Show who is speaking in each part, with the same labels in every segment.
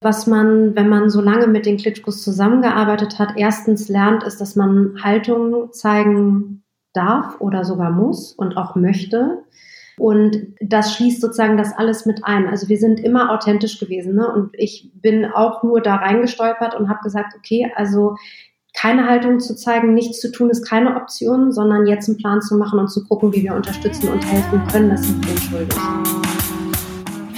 Speaker 1: Was man, wenn man so lange mit den Klitschkos zusammengearbeitet hat, erstens lernt, ist, dass man Haltung zeigen darf oder sogar muss und auch möchte. Und das schließt sozusagen das alles mit ein. Also wir sind immer authentisch gewesen. Ne? Und ich bin auch nur da reingestolpert und habe gesagt, okay, also keine Haltung zu zeigen, nichts zu tun ist keine Option, sondern jetzt einen Plan zu machen und zu gucken, wie wir unterstützen und helfen können, das sind wir schuldig.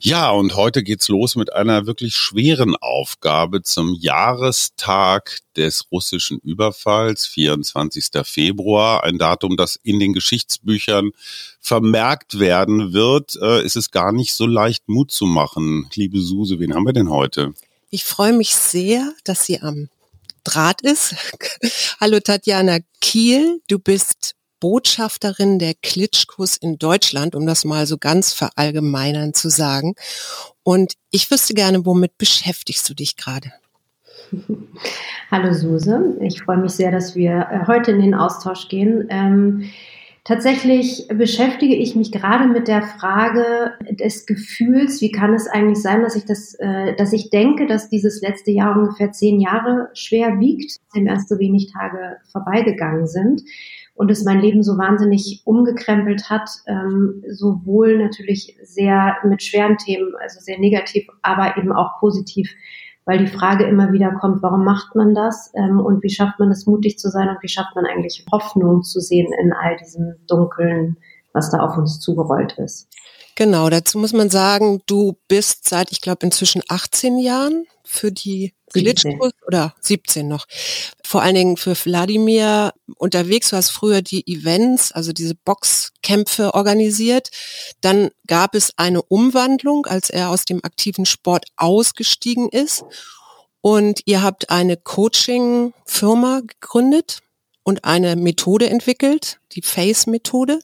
Speaker 2: Ja, und heute geht's los mit einer wirklich schweren Aufgabe zum Jahrestag des russischen Überfalls, 24. Februar, ein Datum, das in den Geschichtsbüchern vermerkt werden wird. Äh, ist es gar nicht so leicht Mut zu machen. Liebe Suse, wen haben wir denn heute?
Speaker 3: Ich freue mich sehr, dass sie am Draht ist. Hallo Tatjana Kiel, du bist Botschafterin der Klitschkos in Deutschland, um das mal so ganz verallgemeinern zu sagen. Und ich wüsste gerne, womit beschäftigst du dich gerade?
Speaker 1: Hallo Suse, ich freue mich sehr, dass wir äh, heute in den Austausch gehen. Ähm, Tatsächlich beschäftige ich mich gerade mit der Frage des Gefühls, wie kann es eigentlich sein, dass ich das, äh, dass ich denke, dass dieses letzte Jahr ungefähr zehn Jahre schwer wiegt, dem erst so wenig Tage vorbeigegangen sind und es mein Leben so wahnsinnig umgekrempelt hat, ähm, sowohl natürlich sehr mit schweren Themen, also sehr negativ, aber eben auch positiv, weil die Frage immer wieder kommt, warum macht man das ähm, und wie schafft man es, mutig zu sein und wie schafft man eigentlich Hoffnung zu sehen in all diesem Dunkeln, was da auf uns zugerollt ist.
Speaker 3: Genau, dazu muss man sagen, du bist seit, ich glaube, inzwischen 18 Jahren für die Klitschkos oder 17 noch, vor allen Dingen für Wladimir unterwegs. Du hast früher die Events, also diese Boxkämpfe organisiert. Dann gab es eine Umwandlung, als er aus dem aktiven Sport ausgestiegen ist. Und ihr habt eine Coaching-Firma gegründet und eine Methode entwickelt, die FACE-Methode.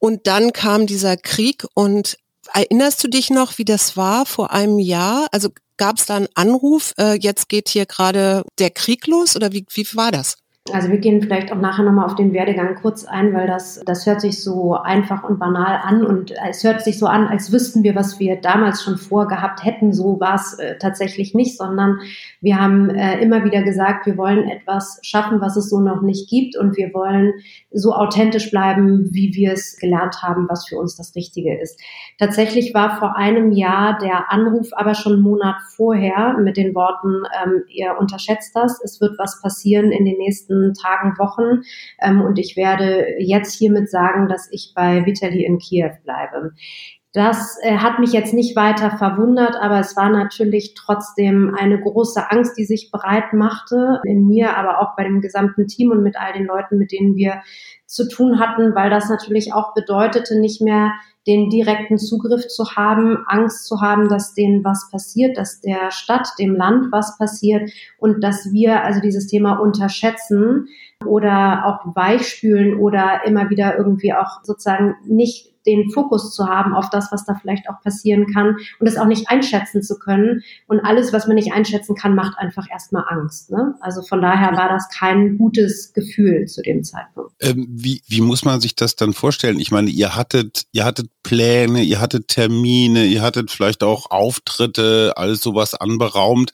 Speaker 3: Und dann kam dieser Krieg und erinnerst du dich noch, wie das war vor einem Jahr? Also gab es da einen Anruf, äh, jetzt geht hier gerade der Krieg los oder wie, wie war das?
Speaker 1: Also wir gehen vielleicht auch nachher nochmal auf den Werdegang kurz ein, weil das, das hört sich so einfach und banal an und es hört sich so an, als wüssten wir, was wir damals schon vorgehabt hätten. So war es äh, tatsächlich nicht, sondern wir haben äh, immer wieder gesagt, wir wollen etwas schaffen, was es so noch nicht gibt und wir wollen so authentisch bleiben, wie wir es gelernt haben, was für uns das Richtige ist. Tatsächlich war vor einem Jahr der Anruf aber schon einen Monat vorher mit den Worten, ähm, ihr unterschätzt das, es wird was passieren in den nächsten nächsten Tagen, Wochen. Ähm, und ich werde jetzt hiermit sagen, dass ich bei Vitali in Kiew bleibe. Das äh, hat mich jetzt nicht weiter verwundert, aber es war natürlich trotzdem eine große Angst, die sich breit machte in mir, aber auch bei dem gesamten Team und mit all den Leuten, mit denen wir zu tun hatten, weil das natürlich auch bedeutete, nicht mehr den direkten Zugriff zu haben, Angst zu haben, dass denen was passiert, dass der Stadt, dem Land was passiert und dass wir also dieses Thema unterschätzen oder auch weichspülen oder immer wieder irgendwie auch sozusagen nicht den Fokus zu haben auf das, was da vielleicht auch passieren kann und es auch nicht einschätzen zu können. Und alles, was man nicht einschätzen kann, macht einfach erstmal Angst. Ne? Also von daher war das kein gutes Gefühl zu dem Zeitpunkt.
Speaker 2: Ähm, wie, wie muss man sich das dann vorstellen? Ich meine, ihr hattet, ihr hattet Pläne, ihr hattet Termine, ihr hattet vielleicht auch Auftritte, alles sowas anberaumt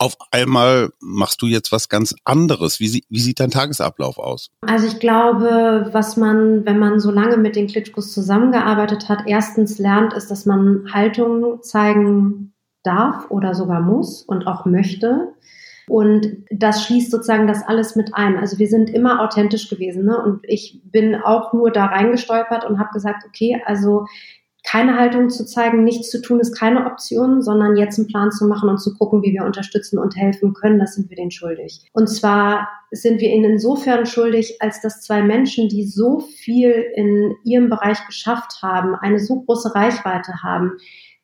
Speaker 2: auf einmal machst du jetzt was ganz anderes. Wie, sie, wie sieht dein Tagesablauf aus?
Speaker 1: Also ich glaube, was man, wenn man so lange mit den Klitschkos zusammengearbeitet hat, erstens lernt, ist, dass man Haltung zeigen darf oder sogar muss und auch möchte. Und das schließt sozusagen das alles mit ein. Also wir sind immer authentisch gewesen. Ne? Und ich bin auch nur da reingestolpert und habe gesagt, okay, also keine Haltung zu zeigen, nichts zu tun ist keine Option, sondern jetzt einen Plan zu machen und zu gucken, wie wir unterstützen und helfen können, das sind wir denen schuldig. Und zwar sind wir ihnen insofern schuldig, als dass zwei Menschen, die so viel in ihrem Bereich geschafft haben, eine so große Reichweite haben,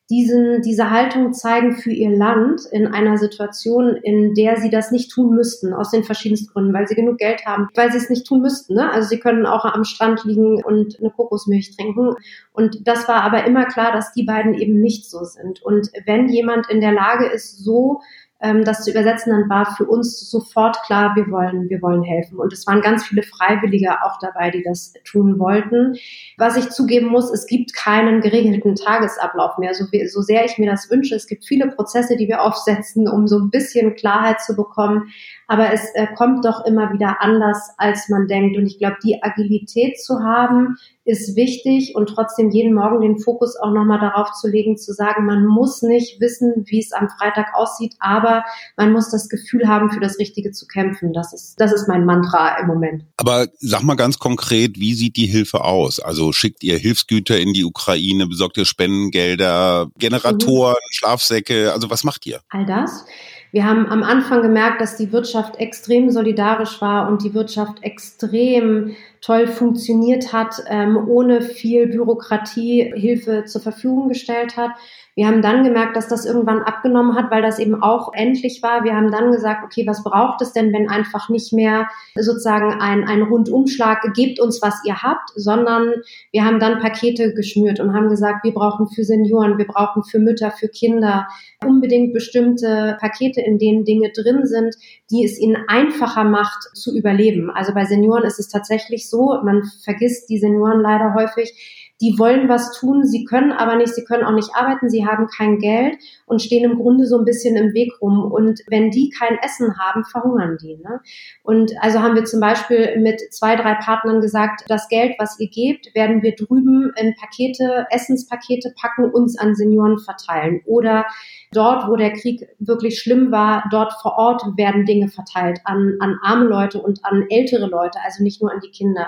Speaker 1: diesen, diese Haltung zeigen für ihr Land in einer Situation, in der sie das nicht tun müssten, aus den verschiedensten Gründen, weil sie genug Geld haben, weil sie es nicht tun müssten. Ne? Also sie können auch am Strand liegen und eine Kokosmilch trinken. Und das war aber immer klar, dass die beiden eben nicht so sind. Und wenn jemand in der Lage ist, so ähm, das zu übersetzen, dann war für uns sofort klar, wir wollen, wir wollen helfen. Und es waren ganz viele Freiwillige auch dabei, die das tun wollten. Was ich zugeben muss, es gibt keinen geregelten Tagesablauf mehr, so, so sehr ich mir das wünsche. Es gibt viele Prozesse, die wir aufsetzen, um so ein bisschen Klarheit zu bekommen. Aber es äh, kommt doch immer wieder anders, als man denkt. Und ich glaube, die Agilität zu haben, ist wichtig und trotzdem jeden Morgen den Fokus auch nochmal darauf zu legen, zu sagen, man muss nicht wissen, wie es am Freitag aussieht, aber man muss das Gefühl haben, für das Richtige zu kämpfen. Das ist, das ist mein Mantra im Moment.
Speaker 2: Aber sag mal ganz konkret, wie sieht die Hilfe aus? Also schickt ihr Hilfsgüter in die Ukraine, besorgt ihr Spendengelder, Generatoren, mhm. Schlafsäcke? Also was macht ihr?
Speaker 1: All das. Wir haben am Anfang gemerkt, dass die Wirtschaft extrem solidarisch war und die Wirtschaft extrem toll funktioniert hat, ähm, ohne viel Bürokratie Hilfe zur Verfügung gestellt hat. Wir haben dann gemerkt, dass das irgendwann abgenommen hat, weil das eben auch endlich war. Wir haben dann gesagt, okay, was braucht es denn, wenn einfach nicht mehr sozusagen ein, ein Rundumschlag, gebt uns, was ihr habt, sondern wir haben dann Pakete geschnürt und haben gesagt, wir brauchen für Senioren, wir brauchen für Mütter, für Kinder unbedingt bestimmte Pakete, in denen Dinge drin sind, die es ihnen einfacher macht zu überleben. Also bei Senioren ist es tatsächlich so, man vergisst die Senioren leider häufig, die wollen was tun, sie können aber nicht, sie können auch nicht arbeiten, sie haben kein Geld und stehen im Grunde so ein bisschen im Weg rum. Und wenn die kein Essen haben, verhungern die. Ne? Und also haben wir zum Beispiel mit zwei, drei Partnern gesagt, das Geld, was ihr gebt, werden wir drüben in Pakete, Essenspakete packen, uns an Senioren verteilen. Oder dort, wo der Krieg wirklich schlimm war, dort vor Ort werden Dinge verteilt an, an arme Leute und an ältere Leute, also nicht nur an die Kinder.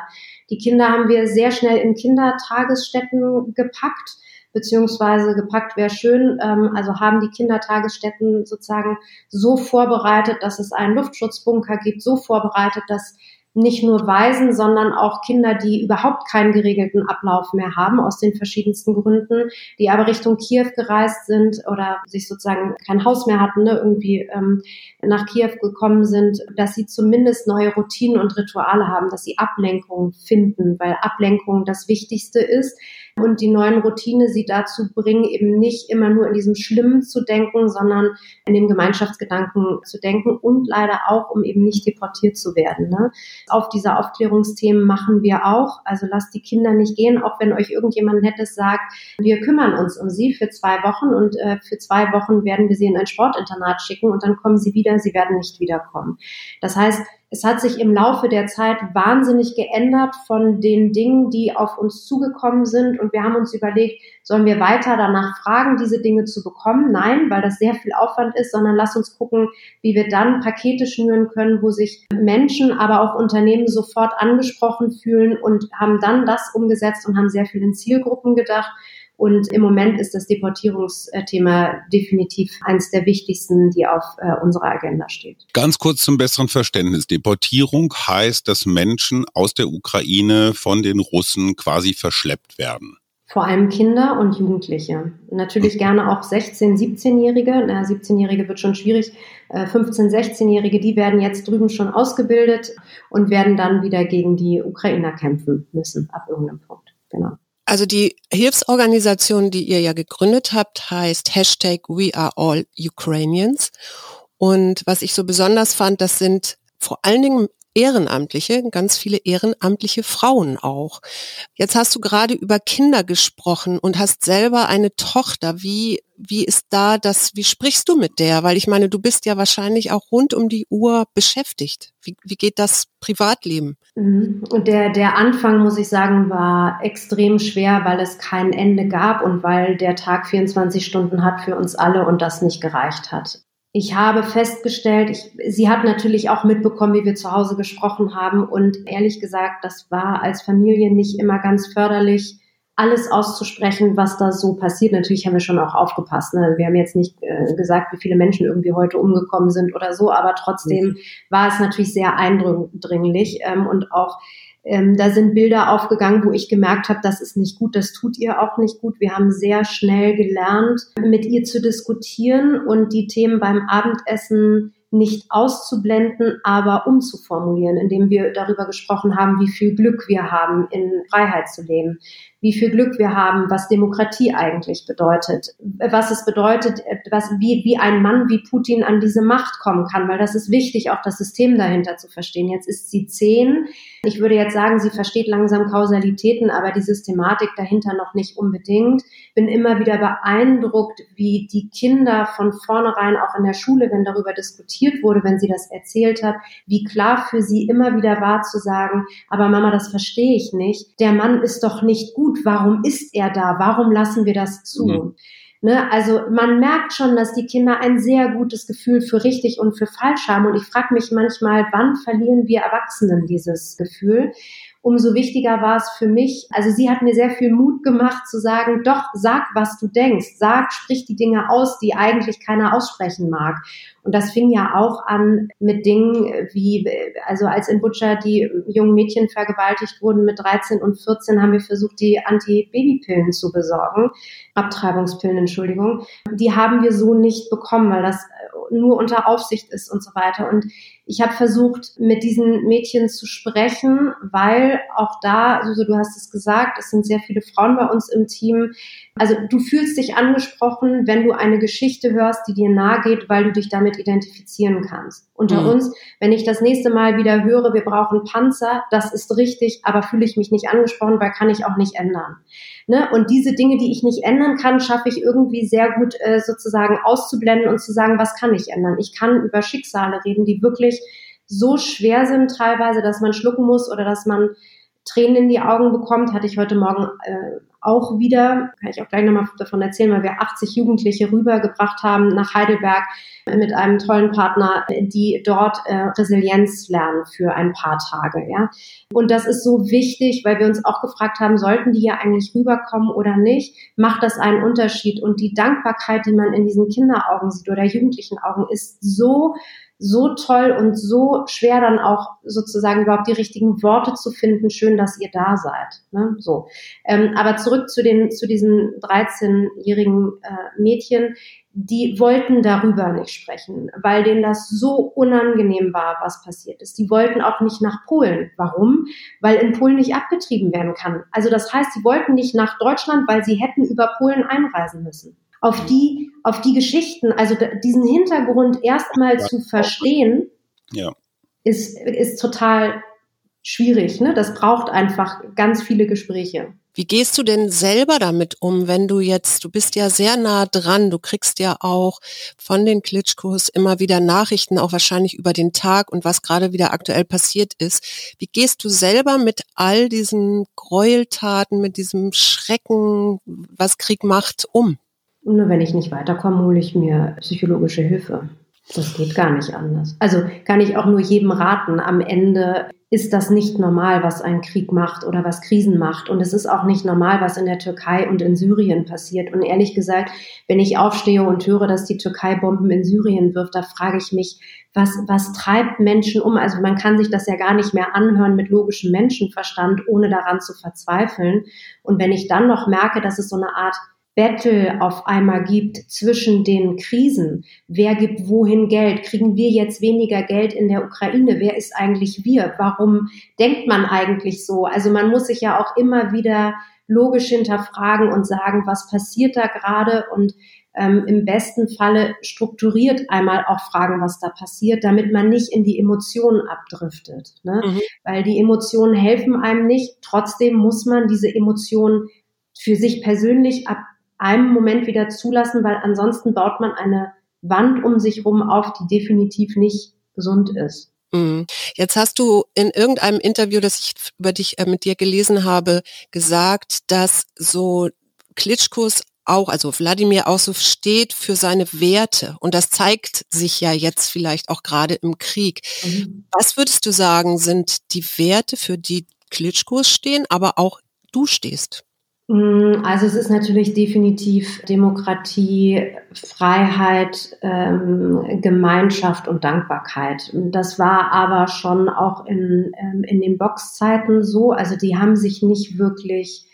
Speaker 1: Die Kinder haben wir sehr schnell in Kindertagesstätten gepackt, beziehungsweise gepackt wäre schön, ähm, also haben die Kindertagesstätten sozusagen so vorbereitet, dass es einen Luftschutzbunker gibt, so vorbereitet, dass nicht nur Waisen, sondern auch Kinder, die überhaupt keinen geregelten Ablauf mehr haben, aus den verschiedensten Gründen, die aber Richtung Kiew gereist sind oder sich sozusagen kein Haus mehr hatten, ne, irgendwie ähm, nach Kiew gekommen sind, dass sie zumindest neue Routinen und Rituale haben, dass sie Ablenkung finden, weil Ablenkung das Wichtigste ist und die neuen Routine sie dazu bringen, eben nicht immer nur in diesem Schlimmen zu denken, sondern in dem Gemeinschaftsgedanken zu denken und leider auch, um eben nicht deportiert zu werden. Ne? Auf diese Aufklärungsthemen machen wir auch. Also lasst die Kinder nicht gehen, auch wenn euch irgendjemand Nettes sagt, wir kümmern uns um sie für zwei Wochen und äh, für zwei Wochen werden wir sie in ein Sportinternat schicken und dann kommen sie wieder, sie werden nicht wiederkommen. Das heißt, es hat sich im Laufe der Zeit wahnsinnig geändert von den Dingen, die auf uns zugekommen sind. Und wir haben uns überlegt, sollen wir weiter danach fragen, diese Dinge zu bekommen? Nein, weil das sehr viel Aufwand ist, sondern lass uns gucken, wie wir dann Pakete schnüren können, wo sich Menschen, aber auch Unternehmen sofort angesprochen fühlen und haben dann das umgesetzt und haben sehr viel in Zielgruppen gedacht und im Moment ist das Deportierungsthema definitiv eines der wichtigsten, die auf äh, unserer Agenda steht.
Speaker 2: Ganz kurz zum besseren Verständnis. Deportierung heißt, dass Menschen aus der Ukraine von den Russen quasi verschleppt werden.
Speaker 1: Vor allem Kinder und Jugendliche. Natürlich mhm. gerne auch 16-, 17-Jährige. Na, 17-Jährige wird schon schwierig. 15-, äh, 16-Jährige, die werden jetzt drüben schon ausgebildet und werden dann wieder gegen die Ukrainer kämpfen müssen ab irgendeinem Punkt. Genau.
Speaker 3: Also die Hilfsorganisation, die ihr ja gegründet habt, heißt Hashtag We Are All Ukrainians. Und was ich so besonders fand, das sind vor allen Dingen Ehrenamtliche, ganz viele ehrenamtliche Frauen auch. Jetzt hast du gerade über Kinder gesprochen und hast selber eine Tochter. Wie, wie ist da das, wie sprichst du mit der? Weil ich meine, du bist ja wahrscheinlich auch rund um die Uhr beschäftigt. Wie, wie geht das Privatleben?
Speaker 1: Mhm. Und der, der Anfang, muss ich sagen, war extrem schwer, weil es kein Ende gab und weil der Tag 24 Stunden hat für uns alle und das nicht gereicht hat ich habe festgestellt, ich, sie hat natürlich auch mitbekommen, wie wir zu Hause gesprochen haben. Und ehrlich gesagt, das war als Familie nicht immer ganz förderlich, alles auszusprechen, was da so passiert. Natürlich haben wir schon auch aufgepasst. Ne? Wir haben jetzt nicht äh, gesagt, wie viele Menschen irgendwie heute umgekommen sind oder so, aber trotzdem mhm. war es natürlich sehr eindringlich ähm, und auch ähm, da sind Bilder aufgegangen, wo ich gemerkt habe, das ist nicht gut, das tut ihr auch nicht gut. Wir haben sehr schnell gelernt, mit ihr zu diskutieren und die Themen beim Abendessen nicht auszublenden, aber umzuformulieren, indem wir darüber gesprochen haben, wie viel Glück wir haben, in Freiheit zu leben, wie viel Glück wir haben, was Demokratie eigentlich bedeutet, was es bedeutet, was, wie, wie ein Mann wie Putin an diese Macht kommen kann, weil das ist wichtig, auch das System dahinter zu verstehen. Jetzt ist sie zehn. Ich würde jetzt sagen, sie versteht langsam Kausalitäten, aber die Systematik dahinter noch nicht unbedingt. Bin immer wieder beeindruckt, wie die Kinder von vornherein auch in der Schule, wenn darüber diskutiert wurde, wenn sie das erzählt hat, wie klar für sie immer wieder war zu sagen, aber Mama, das verstehe ich nicht. Der Mann ist doch nicht gut gut, warum ist er da, warum lassen wir das zu? Mhm. Ne, also man merkt schon, dass die Kinder ein sehr gutes Gefühl für richtig und für falsch haben. Und ich frage mich manchmal, wann verlieren wir Erwachsenen dieses Gefühl? Umso wichtiger war es für mich, also sie hat mir sehr viel Mut gemacht zu sagen, doch, sag, was du denkst, sag, sprich die Dinge aus, die eigentlich keiner aussprechen mag. Und das fing ja auch an mit Dingen wie, also als in Butcher die jungen Mädchen vergewaltigt wurden mit 13 und 14, haben wir versucht, die Antibabypillen zu besorgen. Abtreibungspillen, Entschuldigung. Die haben wir so nicht bekommen, weil das nur unter Aufsicht ist und so weiter. Und ich habe versucht, mit diesen Mädchen zu sprechen, weil auch da, Suse, du hast es gesagt, es sind sehr viele Frauen bei uns im Team. Also du fühlst dich angesprochen, wenn du eine Geschichte hörst, die dir nahe geht, weil du dich damit identifizieren kannst. Unter mhm. uns, wenn ich das nächste Mal wieder höre, wir brauchen Panzer, das ist richtig, aber fühle ich mich nicht angesprochen, weil kann ich auch nicht ändern. Ne? Und diese Dinge, die ich nicht ändern kann, schaffe ich irgendwie sehr gut äh, sozusagen auszublenden und zu sagen, was kann ich ändern? Ich kann über Schicksale reden, die wirklich so schwer sind teilweise, dass man schlucken muss oder dass man Tränen in die Augen bekommt, hatte ich heute Morgen äh, auch wieder, kann ich auch gleich nochmal davon erzählen, weil wir 80 Jugendliche rübergebracht haben nach Heidelberg mit einem tollen Partner, die dort äh, Resilienz lernen für ein paar Tage. Ja? Und das ist so wichtig, weil wir uns auch gefragt haben, sollten die ja eigentlich rüberkommen oder nicht? Macht das einen Unterschied? Und die Dankbarkeit, die man in diesen Kinderaugen sieht oder jugendlichen Augen, ist so so toll und so schwer dann auch sozusagen überhaupt die richtigen Worte zu finden. Schön, dass ihr da seid. Ne? So. Ähm, aber zurück zu den zu diesen 13-jährigen äh, Mädchen, die wollten darüber nicht sprechen, weil denen das so unangenehm war, was passiert ist. Die wollten auch nicht nach Polen. Warum? Weil in Polen nicht abgetrieben werden kann. Also das heißt, sie wollten nicht nach Deutschland, weil sie hätten über Polen einreisen müssen auf die, auf die Geschichten, also diesen Hintergrund erstmal ja. zu verstehen, ja. ist, ist total schwierig. Ne? Das braucht einfach ganz viele Gespräche.
Speaker 3: Wie gehst du denn selber damit um, wenn du jetzt, du bist ja sehr nah dran, du kriegst ja auch von den Klitschkos immer wieder Nachrichten, auch wahrscheinlich über den Tag und was gerade wieder aktuell passiert ist. Wie gehst du selber mit all diesen Gräueltaten, mit diesem Schrecken, was Krieg macht, um?
Speaker 1: Nur wenn ich nicht weiterkomme, hole ich mir psychologische Hilfe. Das geht gar nicht anders. Also kann ich auch nur jedem raten. Am Ende ist das nicht normal, was ein Krieg macht oder was Krisen macht. Und es ist auch nicht normal, was in der Türkei und in Syrien passiert. Und ehrlich gesagt, wenn ich aufstehe und höre, dass die Türkei Bomben in Syrien wirft, da frage ich mich, was, was treibt Menschen um? Also man kann sich das ja gar nicht mehr anhören mit logischem Menschenverstand, ohne daran zu verzweifeln. Und wenn ich dann noch merke, dass es so eine Art Battle auf einmal gibt zwischen den Krisen. Wer gibt wohin Geld? Kriegen wir jetzt weniger Geld in der Ukraine? Wer ist eigentlich wir? Warum denkt man eigentlich so? Also man muss sich ja auch immer wieder logisch hinterfragen und sagen, was passiert da gerade und ähm, im besten Falle strukturiert einmal auch fragen, was da passiert, damit man nicht in die Emotionen abdriftet. Ne? Mhm. Weil die Emotionen helfen einem nicht. Trotzdem muss man diese Emotionen für sich persönlich ab einem Moment wieder zulassen, weil ansonsten baut man eine Wand um sich rum auf, die definitiv nicht gesund ist.
Speaker 3: Mhm. Jetzt hast du in irgendeinem Interview, das ich über dich äh, mit dir gelesen habe, gesagt, dass so Klitschkos auch, also Wladimir auch so steht für seine Werte. Und das zeigt sich ja jetzt vielleicht auch gerade im Krieg. Mhm. Was würdest du sagen, sind die Werte, für die Klitschkos stehen, aber auch du stehst?
Speaker 1: Mm, also es ist natürlich definitiv Demokratie, Freiheit, ähm, Gemeinschaft und Dankbarkeit. Das war aber schon auch in, ähm, in den Boxzeiten so. Also die haben sich nicht wirklich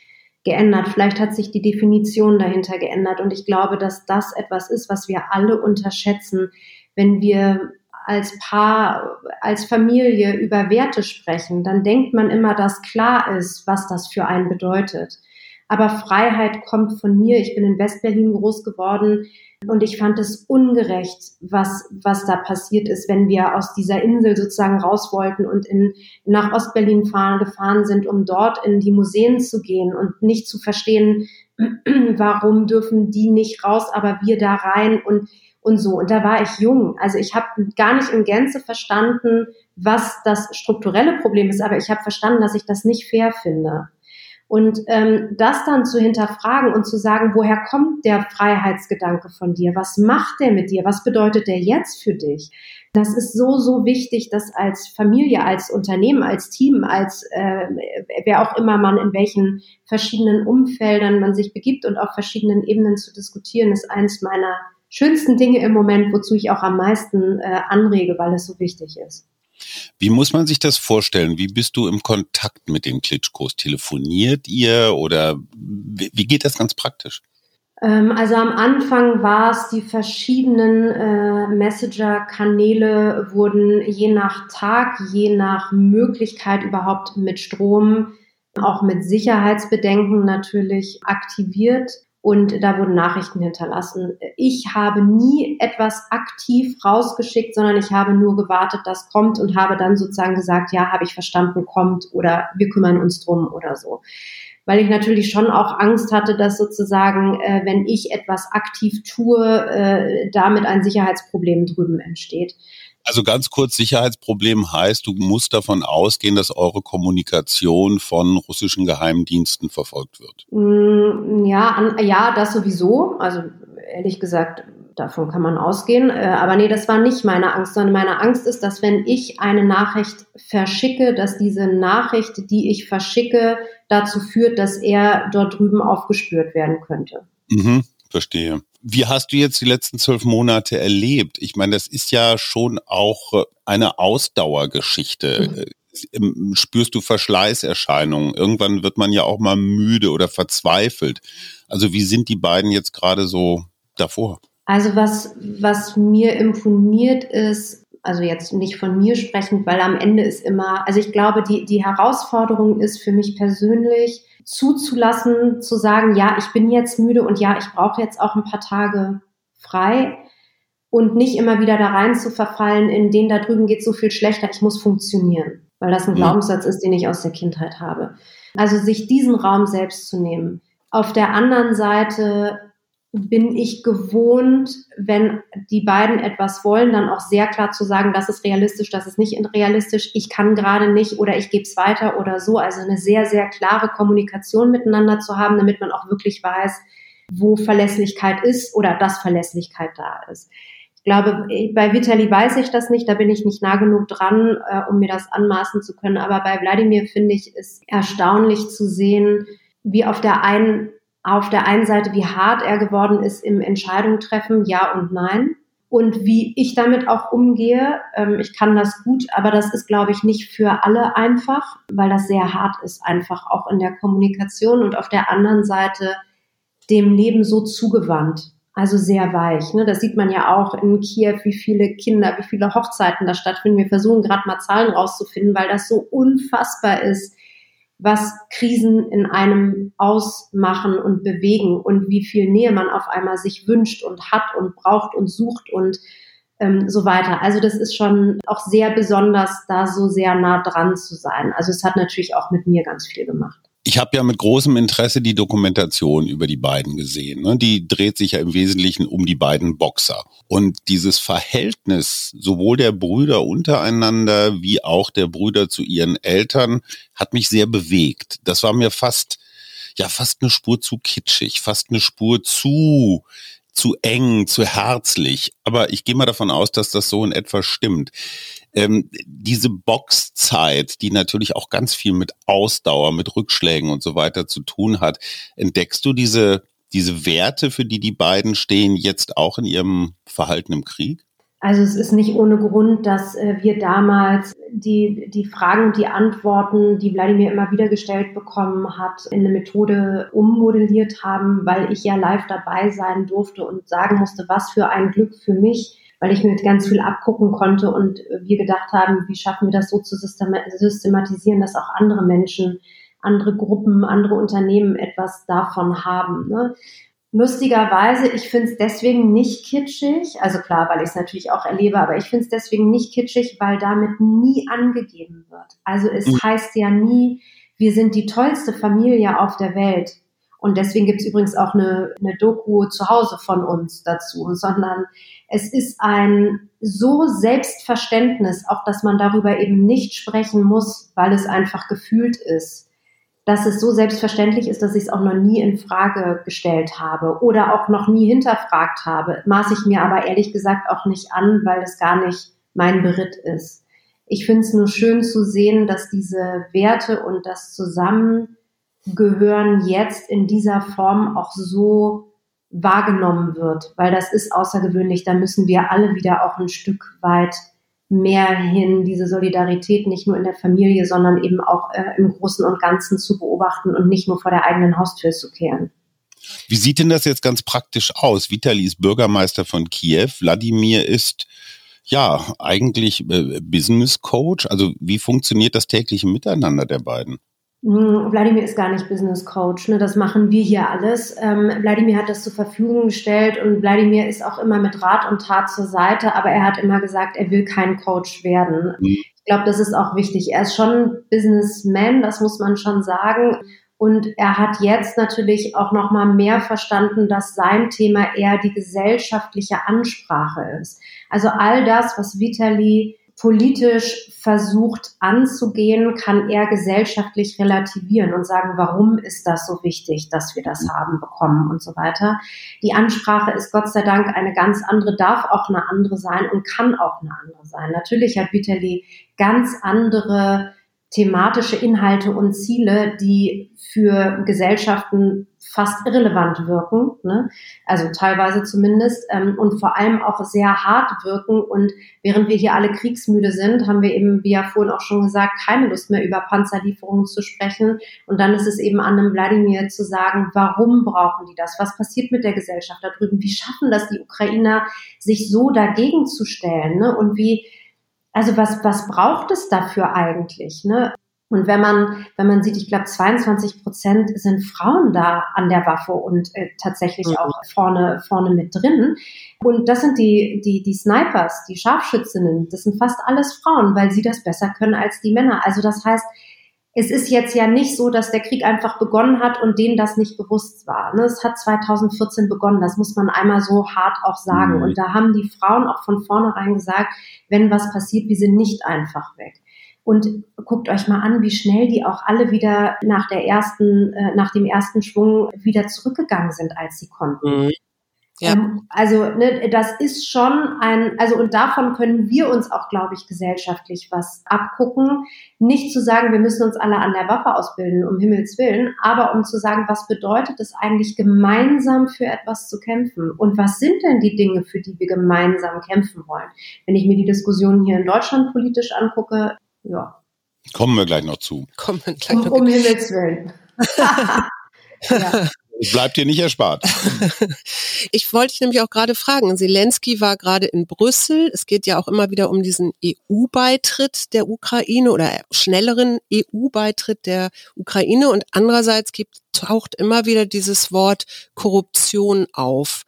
Speaker 1: geändert. Vielleicht hat sich die Definition dahinter geändert. Und ich glaube, dass das etwas ist, was wir alle unterschätzen, wenn wir als Paar, als Familie über Werte sprechen, dann denkt man immer, dass klar ist, was das für einen bedeutet. Aber Freiheit kommt von mir. Ich bin in Westberlin groß geworden und ich fand es ungerecht, was, was da passiert ist, wenn wir aus dieser Insel sozusagen raus wollten und in, nach Ostberlin fahren, gefahren sind, um dort in die Museen zu gehen und nicht zu verstehen, warum dürfen die nicht raus, aber wir da rein und, und so. Und da war ich jung. Also ich habe gar nicht in Gänze verstanden, was das strukturelle Problem ist, aber ich habe verstanden, dass ich das nicht fair finde. Und ähm, das dann zu hinterfragen und zu sagen, woher kommt der Freiheitsgedanke von dir? Was macht der mit dir? Was bedeutet der jetzt für dich? Das ist so, so wichtig, das als Familie, als Unternehmen, als Team, als äh, wer auch immer man in welchen verschiedenen Umfeldern man sich begibt und auf verschiedenen Ebenen zu diskutieren, ist eines meiner schönsten Dinge im Moment, wozu ich auch am meisten äh, anrege, weil es so wichtig ist.
Speaker 2: Wie muss man sich das vorstellen? Wie bist du im Kontakt mit den Klitschkos? Telefoniert ihr oder wie geht das ganz praktisch?
Speaker 1: Ähm, also am Anfang war es, die verschiedenen äh, Messenger-Kanäle wurden je nach Tag, je nach Möglichkeit überhaupt mit Strom, auch mit Sicherheitsbedenken natürlich aktiviert und da wurden Nachrichten hinterlassen. Ich habe nie etwas aktiv rausgeschickt, sondern ich habe nur gewartet, dass kommt und habe dann sozusagen gesagt, ja, habe ich verstanden, kommt oder wir kümmern uns drum oder so. Weil ich natürlich schon auch Angst hatte, dass sozusagen, äh, wenn ich etwas aktiv tue, äh, damit ein Sicherheitsproblem drüben entsteht.
Speaker 2: Also ganz kurz, Sicherheitsproblem heißt, du musst davon ausgehen, dass eure Kommunikation von russischen Geheimdiensten verfolgt wird.
Speaker 1: Mm, ja, an, ja, das sowieso. Also ehrlich gesagt, davon kann man ausgehen. Äh, aber nee, das war nicht meine Angst, sondern meine Angst ist, dass wenn ich eine Nachricht verschicke, dass diese Nachricht, die ich verschicke, dazu führt, dass er dort drüben aufgespürt werden könnte.
Speaker 2: Mhm, verstehe. Wie hast du jetzt die letzten zwölf Monate erlebt? Ich meine, das ist ja schon auch äh, eine Ausdauergeschichte. Mhm. Äh, spürst du Verschleißerscheinungen? Irgendwann wird man ja auch mal müde oder verzweifelt. Also wie sind die beiden jetzt gerade so davor?
Speaker 1: Also was, was mir imponiert ist, also jetzt nicht von mir sprechend, weil am Ende ist immer, also ich glaube, die, die Herausforderung ist für mich persönlich, zuzulassen, zu sagen, ja, ich bin jetzt müde und ja, ich brauche jetzt auch ein paar Tage frei und nicht immer wieder da rein zu verfallen, in den da drüben geht so viel schlechter, ich muss funktionieren, weil das ein mhm. Glaubenssatz ist, den ich aus der Kindheit habe. Also sich diesen Raum selbst zu nehmen. Auf der anderen Seite bin ich gewohnt, wenn die beiden etwas wollen, dann auch sehr klar zu sagen, das ist realistisch, das ist nicht realistisch, ich kann gerade nicht oder ich gebe es weiter oder so. Also eine sehr, sehr klare Kommunikation miteinander zu haben, damit man auch wirklich weiß, wo Verlässlichkeit ist oder dass Verlässlichkeit da ist. Ich glaube, bei Vitali weiß ich das nicht, da bin ich nicht nah genug dran, äh, um mir das anmaßen zu können. Aber bei Wladimir finde ich es erstaunlich zu sehen, wie auf der einen auf der einen Seite, wie hart er geworden ist im Entscheidung treffen, ja und nein. Und wie ich damit auch umgehe, ähm, ich kann das gut, aber das ist, glaube ich, nicht für alle einfach, weil das sehr hart ist, einfach auch in der Kommunikation und auf der anderen Seite dem Leben so zugewandt, also sehr weich. Ne? Das sieht man ja auch in Kiew, wie viele Kinder, wie viele Hochzeiten da stattfinden. Wir versuchen gerade mal Zahlen rauszufinden, weil das so unfassbar ist, was Krisen in einem ausmachen und bewegen und wie viel Nähe man auf einmal sich wünscht und hat und braucht und sucht und ähm, so weiter. Also das ist schon auch sehr besonders, da so sehr nah dran zu sein. Also es hat natürlich auch mit mir ganz viel gemacht.
Speaker 2: Ich habe ja mit großem Interesse die Dokumentation über die beiden gesehen. Ne? Die dreht sich ja im Wesentlichen um die beiden Boxer. Und dieses Verhältnis sowohl der Brüder untereinander wie auch der Brüder zu ihren Eltern hat mich sehr bewegt. Das war mir fast, ja, fast eine Spur zu kitschig, fast eine Spur zu, zu eng, zu herzlich. Aber ich gehe mal davon aus, dass das so in etwa stimmt. Ähm, diese Boxzeit, die natürlich auch ganz viel mit Ausdauer, mit Rückschlägen und so weiter zu tun hat, entdeckst du diese, diese Werte, für die die beiden stehen, jetzt auch in ihrem Verhalten im Krieg?
Speaker 1: Also es ist nicht ohne Grund, dass äh, wir damals die, die Fragen und die Antworten, die Wladimir immer wieder gestellt bekommen hat, in eine Methode ummodelliert haben, weil ich ja live dabei sein durfte und sagen musste, was für ein Glück für mich, weil ich mir ganz viel abgucken konnte und wir gedacht haben, wie schaffen wir das so zu systematisieren, dass auch andere Menschen andere Gruppen, andere Unternehmen etwas davon haben. Ne? Lustigerweise, ich finde es deswegen nicht kitschig, also klar, weil ich es natürlich auch erlebe, aber ich finde es deswegen nicht kitschig, weil damit nie angegeben wird. Also es mhm. heißt ja nie, wir sind die tollste Familie auf der Welt. Und deswegen gibt es übrigens auch eine, eine Doku zu Hause von uns dazu, sondern es ist ein so Selbstverständnis, auch dass man darüber eben nicht sprechen muss, weil es einfach gefühlt ist dass es so selbstverständlich ist, dass ich es auch noch nie in Frage gestellt habe oder auch noch nie hinterfragt habe. Maß ich mir aber ehrlich gesagt auch nicht an, weil es gar nicht mein Beritt ist. Ich finde es nur schön zu sehen, dass diese Werte und das Zusammengehören jetzt in dieser Form auch so wahrgenommen wird, weil das ist außergewöhnlich. Da müssen wir alle wieder auch ein Stück weit mehr hin, diese Solidarität nicht nur in der Familie, sondern eben auch äh, im Großen und Ganzen zu beobachten und nicht nur vor der eigenen Haustür zu kehren.
Speaker 2: Wie sieht denn das jetzt ganz praktisch aus? Vitali ist Bürgermeister von Kiew, Wladimir ist ja eigentlich äh, Business Coach. Also wie funktioniert das tägliche Miteinander der beiden?
Speaker 1: Hm, Wladimir ist gar nicht Business Coach, ne? das machen wir hier alles. Ähm, Wladimir hat das zur Verfügung gestellt und Wladimir ist auch immer mit Rat und Tat zur Seite, aber er hat immer gesagt, er will kein Coach werden. Mhm. Ich glaube, das ist auch wichtig. Er ist schon Businessman, das muss man schon sagen. Und er hat jetzt natürlich auch noch mal mehr verstanden, dass sein Thema eher die gesellschaftliche Ansprache ist. Also all das, was Vitali politisch versucht anzugehen, kann er gesellschaftlich relativieren und sagen, warum ist das so wichtig, dass wir das haben bekommen und so weiter. Die Ansprache ist Gott sei Dank eine ganz andere, darf auch eine andere sein und kann auch eine andere sein. Natürlich hat Vitali ganz andere thematische Inhalte und Ziele, die für Gesellschaften fast irrelevant wirken, ne? also teilweise zumindest, ähm, und vor allem auch sehr hart wirken. Und während wir hier alle kriegsmüde sind, haben wir eben, wie ja vorhin auch schon gesagt, keine Lust mehr über Panzerlieferungen zu sprechen. Und dann ist es eben an dem Wladimir zu sagen, warum brauchen die das? Was passiert mit der Gesellschaft da drüben? Wie schaffen das die Ukrainer, sich so dagegen zu stellen? Ne? Und wie also was, was braucht es dafür eigentlich? Ne? Und wenn man, wenn man sieht, ich glaube, 22 Prozent sind Frauen da an der Waffe und äh, tatsächlich mhm. auch vorne, vorne mit drin. Und das sind die, die, die Snipers, die Scharfschützinnen. Das sind fast alles Frauen, weil sie das besser können als die Männer. Also das heißt, es ist jetzt ja nicht so, dass der Krieg einfach begonnen hat und denen das nicht bewusst war. Ne? Es hat 2014 begonnen, das muss man einmal so hart auch sagen. Mhm. Und da haben die Frauen auch von vornherein gesagt, wenn was passiert, wir sind nicht einfach weg. Und guckt euch mal an, wie schnell die auch alle wieder nach der ersten, äh, nach dem ersten Schwung wieder zurückgegangen sind, als sie konnten. Mhm. Ja. Ähm, also ne, das ist schon ein, also und davon können wir uns auch, glaube ich, gesellschaftlich was abgucken. Nicht zu sagen, wir müssen uns alle an der Waffe ausbilden, um Himmels Willen, aber um zu sagen, was bedeutet es eigentlich, gemeinsam für etwas zu kämpfen? Und was sind denn die Dinge, für die wir gemeinsam kämpfen wollen? Wenn ich mir die Diskussion hier in Deutschland politisch angucke, ja.
Speaker 2: Kommen wir gleich noch zu.
Speaker 3: Kommen wir gleich
Speaker 1: um,
Speaker 3: noch.
Speaker 1: Um Himmels Willen.
Speaker 2: ja. Bleibt dir nicht erspart.
Speaker 3: ich wollte dich nämlich auch gerade fragen. Zelensky war gerade in Brüssel. Es geht ja auch immer wieder um diesen EU-Beitritt der Ukraine oder schnelleren EU-Beitritt der Ukraine. Und andererseits gibt, taucht immer wieder dieses Wort Korruption auf.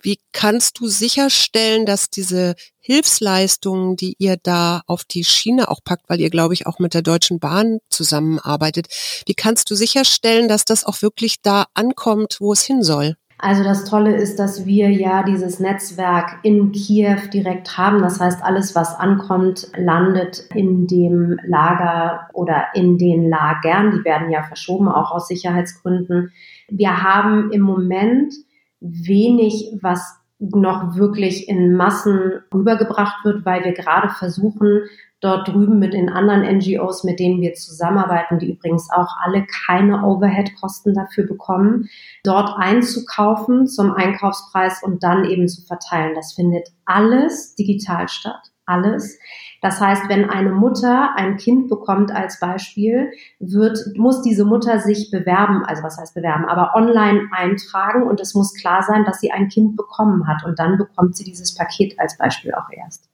Speaker 3: Wie kannst du sicherstellen, dass diese Hilfsleistungen, die ihr da auf die Schiene auch packt, weil ihr, glaube ich, auch mit der Deutschen Bahn zusammenarbeitet, wie kannst du sicherstellen, dass das auch wirklich da ankommt, wo es hin soll?
Speaker 1: Also das Tolle ist, dass wir ja dieses Netzwerk in Kiew direkt haben. Das heißt, alles, was ankommt, landet in dem Lager oder in den Lagern. Die werden ja verschoben, auch aus Sicherheitsgründen. Wir haben im Moment wenig, was noch wirklich in Massen rübergebracht wird, weil wir gerade versuchen, dort drüben mit den anderen NGOs, mit denen wir zusammenarbeiten, die übrigens auch alle keine Overhead-Kosten dafür bekommen, dort einzukaufen zum Einkaufspreis und dann eben zu verteilen. Das findet alles digital statt. Alles. Das heißt, wenn eine Mutter ein Kind bekommt als Beispiel, wird, muss diese Mutter sich bewerben, also was heißt bewerben, aber online eintragen und es muss klar sein, dass sie ein Kind bekommen hat und dann bekommt sie dieses Paket als Beispiel auch erst.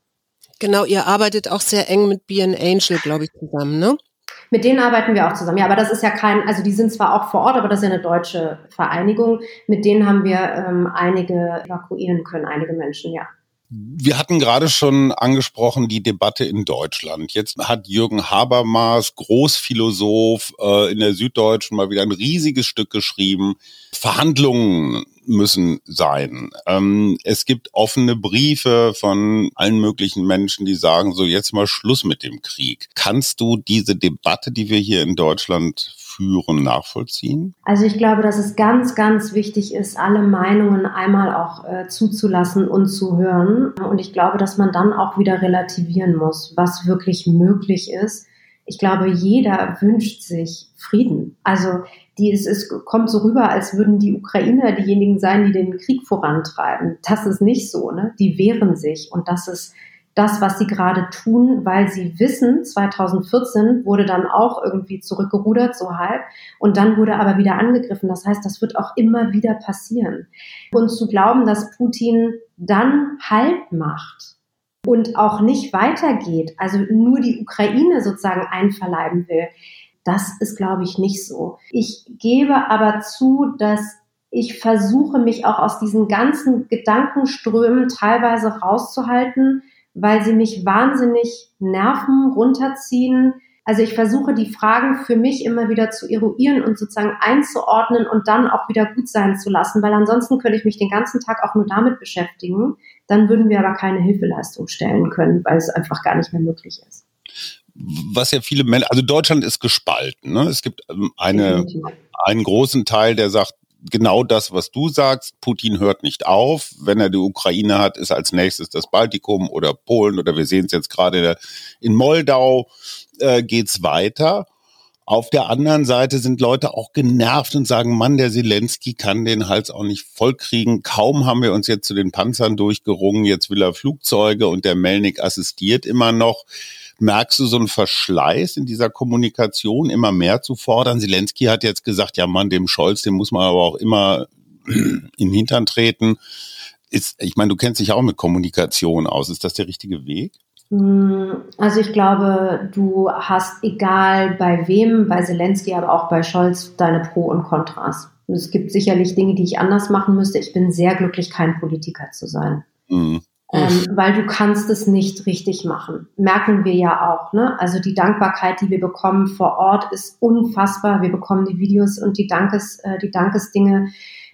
Speaker 3: Genau, ihr arbeitet auch sehr eng mit Be an Angel, glaube ich, zusammen, ne?
Speaker 1: Mit denen arbeiten wir auch zusammen. Ja, aber das ist ja kein, also die sind zwar auch vor Ort, aber das ist ja eine deutsche Vereinigung. Mit denen haben wir ähm, einige evakuieren können, einige Menschen, ja.
Speaker 2: Wir hatten gerade schon angesprochen die Debatte in Deutschland. Jetzt hat Jürgen Habermas, Großphilosoph, äh, in der Süddeutschen mal wieder ein riesiges Stück geschrieben. Verhandlungen müssen sein. Ähm, es gibt offene Briefe von allen möglichen Menschen, die sagen, so jetzt mal Schluss mit dem Krieg. Kannst du diese Debatte, die wir hier in Deutschland führen, nachvollziehen?
Speaker 1: Also ich glaube, dass es ganz, ganz wichtig ist, alle Meinungen einmal auch äh, zuzulassen und zu hören. Und ich glaube, dass man dann auch wieder relativieren muss, was wirklich möglich ist. Ich glaube, jeder wünscht sich Frieden. Also die, es, es kommt so rüber, als würden die Ukrainer diejenigen sein, die den Krieg vorantreiben. Das ist nicht so. Ne? Die wehren sich und das ist das, was sie gerade tun, weil sie wissen, 2014 wurde dann auch irgendwie zurückgerudert, so halb, und dann wurde aber wieder angegriffen. Das heißt, das wird auch immer wieder passieren. Und zu glauben, dass Putin dann Halt macht und auch nicht weitergeht, also nur die Ukraine sozusagen einverleiben will, das ist, glaube ich, nicht so. Ich gebe aber zu, dass ich versuche, mich auch aus diesen ganzen Gedankenströmen teilweise rauszuhalten, weil sie mich wahnsinnig nerven, runterziehen. Also ich versuche die Fragen für mich immer wieder zu eruieren und sozusagen einzuordnen und dann auch wieder gut sein zu lassen, weil ansonsten könnte ich mich den ganzen Tag auch nur damit beschäftigen. Dann würden wir aber keine Hilfeleistung stellen können, weil es einfach gar nicht mehr möglich ist
Speaker 2: was ja viele Menschen, also Deutschland ist gespalten. Ne? Es gibt ähm, eine, einen großen Teil, der sagt, genau das, was du sagst, Putin hört nicht auf. Wenn er die Ukraine hat, ist als nächstes das Baltikum oder Polen oder wir sehen es jetzt gerade in Moldau, äh, geht's weiter. Auf der anderen Seite sind Leute auch genervt und sagen, Mann, der Zelensky kann den Hals auch nicht vollkriegen. Kaum haben wir uns jetzt zu den Panzern durchgerungen, jetzt will er Flugzeuge und der Melnik assistiert immer noch. Merkst du so einen Verschleiß in dieser Kommunikation, immer mehr zu fordern? Zelensky hat jetzt gesagt, ja Mann, dem Scholz, dem muss man aber auch immer in den Hintern treten. Ist, ich meine, du kennst dich auch mit Kommunikation aus. Ist das der richtige Weg?
Speaker 1: Hm, also ich glaube, du hast egal bei wem, bei Zelensky, aber auch bei Scholz, deine Pro und Kontras. Es gibt sicherlich Dinge, die ich anders machen müsste. Ich bin sehr glücklich, kein Politiker zu sein. Mhm ähm, weil du kannst es nicht richtig machen. Merken wir ja auch. Ne? Also die Dankbarkeit, die wir bekommen vor Ort, ist unfassbar. Wir bekommen die Videos und die Dankes, äh, die Dankesdinge.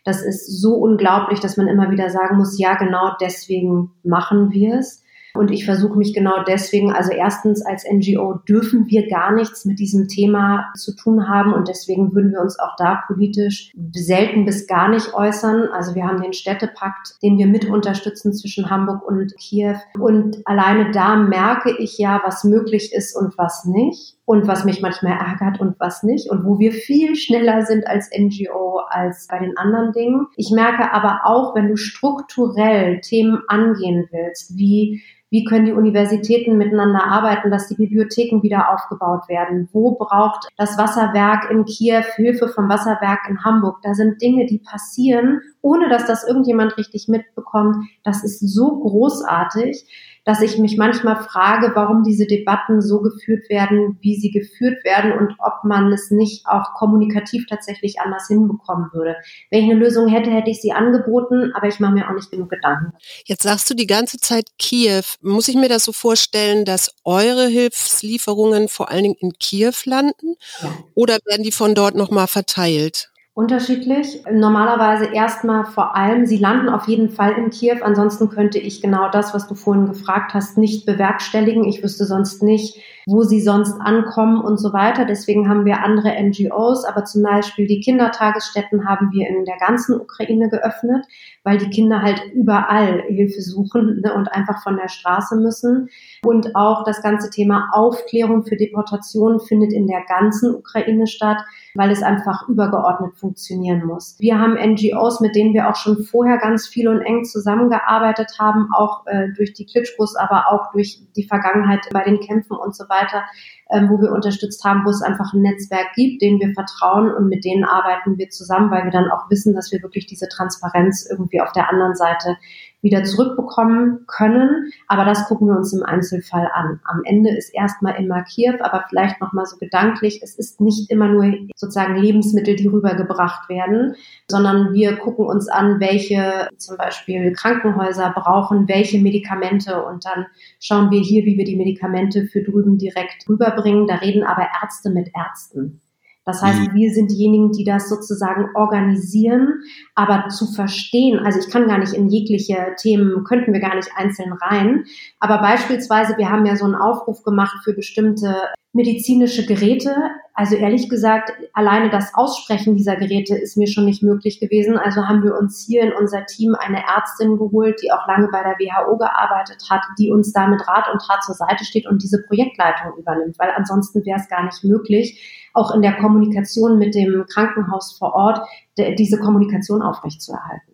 Speaker 1: Das ist so unglaublich, dass man immer wieder sagen muss, ja, genau deswegen machen wir es. Und ich versuche mich genau deswegen, also erstens als NGO dürfen wir gar nichts mit diesem Thema zu tun haben und deswegen würden wir uns auch da politisch selten bis gar nicht äußern. Also wir haben den Städtepakt, den wir mit unterstützen zwischen Hamburg und Kiew. Und alleine da merke ich ja, was möglich ist und was nicht und was mich manchmal ärgert und was nicht und wo wir viel schneller sind als NGO als bei den anderen Dingen. Ich merke aber auch, wenn du strukturell Themen angehen willst, wie wie können die Universitäten miteinander arbeiten, dass die Bibliotheken wieder aufgebaut werden? Wo braucht das Wasserwerk in Kiew Hilfe vom Wasserwerk in Hamburg? Da sind Dinge, die passieren, ohne dass das irgendjemand richtig mitbekommt. Das ist so großartig dass ich mich manchmal frage, warum diese Debatten so geführt werden, wie sie geführt werden und ob man es nicht auch kommunikativ tatsächlich anders hinbekommen würde. Wenn ich eine Lösung hätte, hätte ich sie angeboten, aber ich mache mir auch nicht genug Gedanken.
Speaker 3: Jetzt sagst du die ganze Zeit Kiew. Muss ich mir das so vorstellen, dass eure Hilfslieferungen vor allen Dingen in Kiew landen ja. oder werden die von dort nochmal verteilt?
Speaker 1: Unterschiedlich. Normalerweise erstmal vor allem, sie landen auf jeden Fall in Kiew. Ansonsten könnte ich genau das, was du vorhin gefragt hast, nicht bewerkstelligen. Ich wüsste sonst nicht, wo sie sonst ankommen und so weiter. Deswegen haben wir andere NGOs, aber zum Beispiel die Kindertagesstätten haben wir in der ganzen Ukraine geöffnet, weil die Kinder halt überall Hilfe suchen ne, und einfach von der Straße müssen. Und auch das ganze Thema Aufklärung für Deportation findet in der ganzen Ukraine statt, weil es einfach übergeordnet funktionieren muss. Wir haben NGOs, mit denen wir auch schon vorher ganz viel und eng zusammengearbeitet haben, auch äh, durch die Klitschkos, aber auch durch die Vergangenheit bei den Kämpfen und so weiter, ähm, wo wir unterstützt haben, wo es einfach ein Netzwerk gibt, denen wir vertrauen und mit denen arbeiten wir zusammen, weil wir dann auch wissen, dass wir wirklich diese Transparenz irgendwie auf der anderen Seite wieder zurückbekommen können. Aber das gucken wir uns im Einzelfall an. Am Ende ist erstmal immer Kiew, aber vielleicht nochmal so gedanklich, es ist nicht immer nur sozusagen Lebensmittel, die rübergebracht werden, sondern wir gucken uns an, welche zum Beispiel Krankenhäuser brauchen, welche Medikamente und dann schauen wir hier, wie wir die Medikamente für drüben direkt rüberbringen. Da reden aber Ärzte mit Ärzten. Das heißt, mhm. wir sind diejenigen, die das sozusagen organisieren, aber zu verstehen, also ich kann gar nicht in jegliche Themen, könnten wir gar nicht einzeln rein, aber beispielsweise, wir haben ja so einen Aufruf gemacht für bestimmte medizinische Geräte. Also ehrlich gesagt, alleine das Aussprechen dieser Geräte ist mir schon nicht möglich gewesen. Also haben wir uns hier in unser Team eine Ärztin geholt, die auch lange bei der WHO gearbeitet hat, die uns da mit Rat und Tat zur Seite steht und diese Projektleitung übernimmt, weil ansonsten wäre es gar nicht möglich, auch in der Kommunikation mit dem Krankenhaus vor Ort diese Kommunikation aufrechtzuerhalten.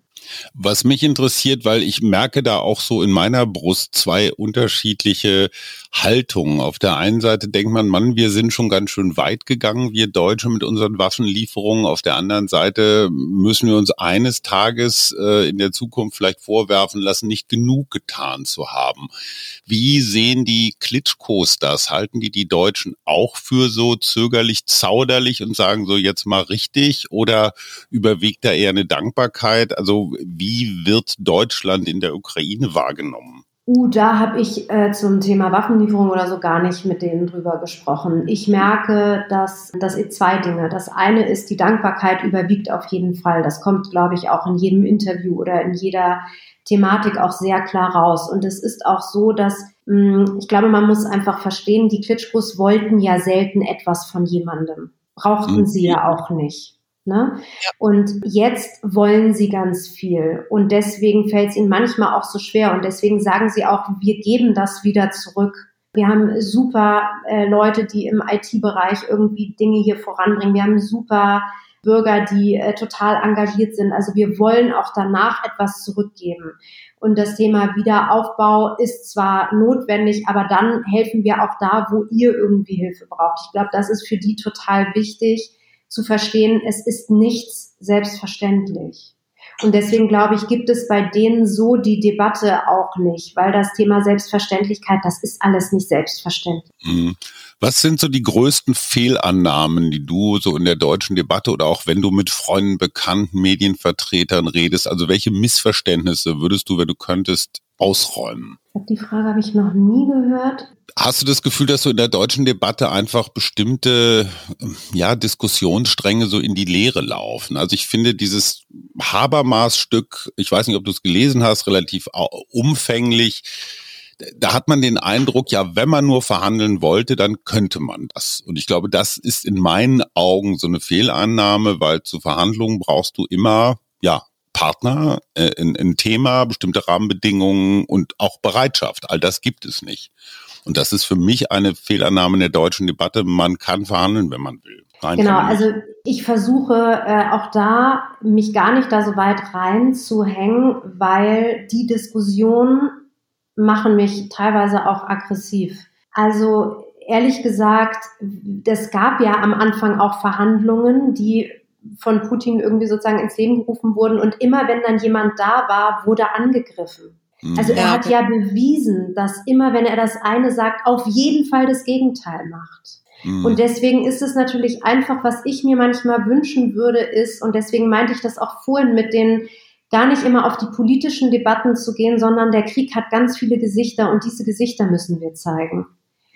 Speaker 2: Was mich interessiert, weil ich merke da auch so in meiner Brust zwei unterschiedliche Haltungen. Auf der einen Seite denkt man, Mann, wir sind schon ganz schön weit gegangen, wir Deutsche mit unseren Waffenlieferungen. Auf der anderen Seite müssen wir uns eines Tages äh, in der Zukunft vielleicht vorwerfen lassen, nicht genug getan zu haben. Wie sehen die Klitschkos das? Halten die die Deutschen auch für so zögerlich, zauderlich und sagen so jetzt mal richtig? Oder überwiegt da eher eine Dankbarkeit? Also wie wird Deutschland in der Ukraine wahrgenommen?
Speaker 1: Uh, da habe ich äh, zum Thema Waffenlieferung oder so gar nicht mit denen drüber gesprochen. Ich merke, dass das zwei Dinge. Das eine ist, die Dankbarkeit überwiegt auf jeden Fall. Das kommt, glaube ich, auch in jedem Interview oder in jeder Thematik auch sehr klar raus. Und es ist auch so, dass mh, hm, ich glaube, man muss einfach verstehen, die Klitschkos wollten ja selten etwas von jemandem. Brauchten mhm. sie ja auch nicht. Ne? Ja. Und jetzt wollen sie ganz viel. Und deswegen fällt es ihnen manchmal auch so schwer. Und deswegen sagen sie auch, wir geben das wieder zurück. Wir haben super äh, Leute, die im IT-Bereich irgendwie Dinge hier voranbringen. Wir haben super Bürger, die äh, total engagiert sind. Also wir wollen auch danach etwas zurückgeben. Und das Thema Wiederaufbau ist zwar notwendig, aber dann helfen wir auch da, wo ihr irgendwie Hilfe braucht. Ich glaube, das ist für die total wichtig zu verstehen, es ist nichts selbstverständlich. Und deswegen glaube ich, gibt es bei denen so die Debatte auch nicht, weil das Thema Selbstverständlichkeit, das ist alles nicht selbstverständlich.
Speaker 2: Mhm. Was sind so die größten Fehlannahmen, die du so in der deutschen Debatte oder auch wenn du mit Freunden, Bekannten, Medienvertretern redest? Also welche Missverständnisse würdest du, wenn du könntest, ausräumen?
Speaker 1: Die Frage habe ich noch nie gehört.
Speaker 2: Hast du das Gefühl, dass du in der deutschen Debatte einfach bestimmte ja, Diskussionsstränge so in die Leere laufen? Also ich finde dieses Habermas-Stück, ich weiß nicht, ob du es gelesen hast, relativ umfänglich. Da hat man den Eindruck, ja, wenn man nur verhandeln wollte, dann könnte man das. Und ich glaube, das ist in meinen Augen so eine Fehlannahme, weil zu Verhandlungen brauchst du immer, ja, Partner, äh, ein, ein Thema, bestimmte Rahmenbedingungen und auch Bereitschaft. All das gibt es nicht. Und das ist für mich eine Fehlannahme in der deutschen Debatte. Man kann verhandeln, wenn man will.
Speaker 1: Nein, genau, also ich versuche äh, auch da, mich gar nicht da so weit reinzuhängen, weil die Diskussionen machen mich teilweise auch aggressiv. Also ehrlich gesagt, es gab ja am Anfang auch Verhandlungen, die von Putin irgendwie sozusagen ins Leben gerufen wurden. Und immer wenn dann jemand da war, wurde angegriffen. Mhm. Also er hat ja bewiesen, dass immer wenn er das eine sagt, auf jeden Fall das Gegenteil macht. Mhm. Und deswegen ist es natürlich einfach, was ich mir manchmal wünschen würde, ist, und deswegen meinte ich das auch vorhin mit den, gar nicht immer auf die politischen Debatten zu gehen, sondern der Krieg hat ganz viele Gesichter und diese Gesichter müssen wir zeigen.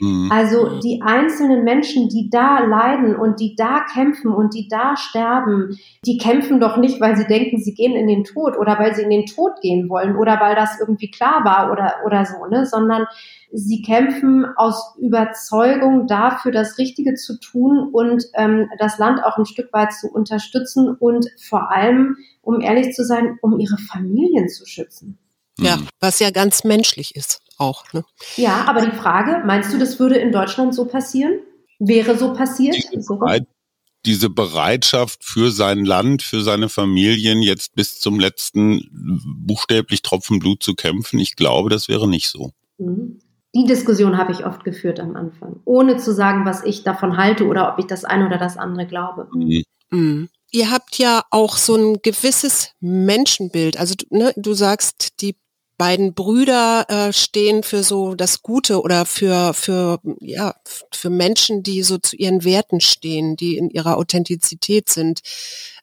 Speaker 1: Mhm. Also die einzelnen Menschen, die da leiden und die da kämpfen und die da sterben, die kämpfen doch nicht, weil sie denken, sie gehen in den Tod oder weil sie in den Tod gehen wollen oder weil das irgendwie klar war oder, oder so, ne, sondern sie kämpfen aus Überzeugung dafür, das Richtige zu tun und ähm, das Land auch ein Stück weit zu unterstützen und vor allem, um ehrlich zu sein, um ihre Familien zu schützen.
Speaker 3: Ja, hm. was ja ganz menschlich ist auch. Ne?
Speaker 1: Ja, aber die Frage, meinst du, das würde in Deutschland so passieren? Wäre so passiert?
Speaker 2: Diese, Bereit, diese Bereitschaft für sein Land, für seine Familien jetzt bis zum letzten buchstäblich Tropfen Blut zu kämpfen, ich glaube, das wäre nicht so.
Speaker 1: Mhm. Die Diskussion habe ich oft geführt am Anfang, ohne zu sagen, was ich davon halte oder ob ich das eine oder das andere glaube. Mhm.
Speaker 3: Mhm. Ihr habt ja auch so ein gewisses Menschenbild. Also ne, du sagst, die beiden Brüder äh, stehen für so das Gute oder für, für, ja, für Menschen, die so zu ihren Werten stehen, die in ihrer Authentizität sind.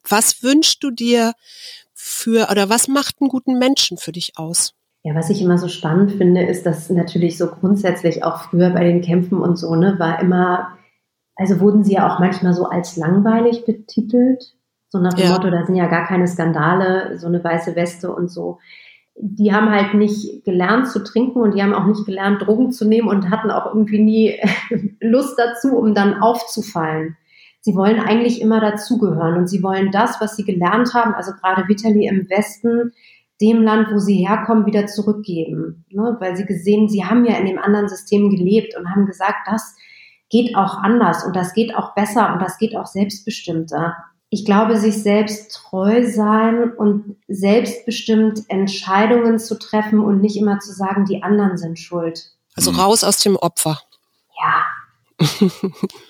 Speaker 3: Was wünschst du dir für, oder was macht einen guten Menschen für dich aus?
Speaker 1: Ja, was ich immer so spannend finde, ist, dass natürlich so grundsätzlich auch früher bei den Kämpfen und so, ne, war immer, also wurden sie ja auch manchmal so als langweilig betitelt. So nach dem ja. Motto, da sind ja gar keine Skandale, so eine weiße Weste und so die haben halt nicht gelernt zu trinken und die haben auch nicht gelernt, Drogen zu nehmen und hatten auch irgendwie nie Lust dazu, um dann aufzufallen. Sie wollen eigentlich immer dazugehören und sie wollen das, was sie gelernt haben, also gerade Vitali im Westen, dem Land, wo sie herkommen, wieder zurückgeben. Ne? Weil sie gesehen, sie haben ja in dem anderen System gelebt und haben gesagt, das geht auch anders und das geht auch besser und das geht auch selbstbestimmter ich glaube, sich selbst treu sein und selbstbestimmt Entscheidungen zu treffen und nicht immer zu sagen, die anderen sind schuld.
Speaker 3: Also raus aus dem Opfer.
Speaker 1: Ja.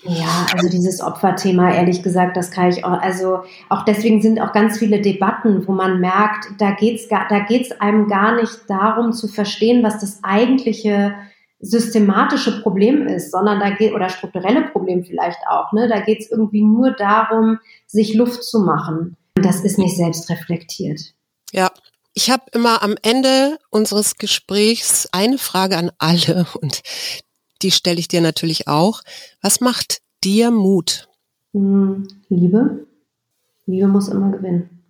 Speaker 1: ja, also dieses Opferthema, ehrlich gesagt, das kann ich auch, also auch deswegen sind auch ganz viele Debatten, wo man merkt, da geht's gar, da geht's einem gar nicht darum zu verstehen, was das eigentliche systematische Problem ist, sondern da geht, oder strukturelle Problem vielleicht auch, ne, da geht es irgendwie nur darum, sich Luft zu machen. Und das ist nicht selbst reflektiert.
Speaker 3: Ja. Ich habe immer am Ende unseres Gesprächs eine Frage an alle und die stelle ich dir natürlich auch. Was macht dir Mut?
Speaker 1: Hm, Liebe. Liebe muss immer gewinnen.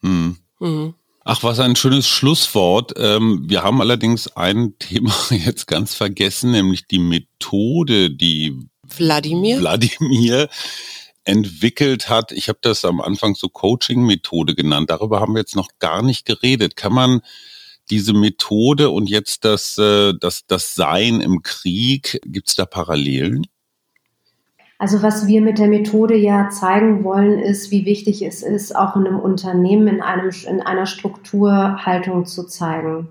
Speaker 2: Hm. Mhm. Ach, was ein schönes Schlusswort. Ähm, wir haben allerdings ein Thema jetzt ganz vergessen, nämlich die Methode, die
Speaker 3: Wladimir,
Speaker 2: Wladimir entwickelt hat. Ich habe das am Anfang so Coaching-Methode genannt. Darüber haben wir jetzt noch gar nicht geredet. Kann man diese Methode und jetzt das, äh, das, das Sein im Krieg, gibt es da Parallelen?
Speaker 1: Also was wir mit der Methode ja zeigen wollen, ist, wie wichtig es ist, auch in einem Unternehmen in, einem, in einer Struktur Haltung zu zeigen.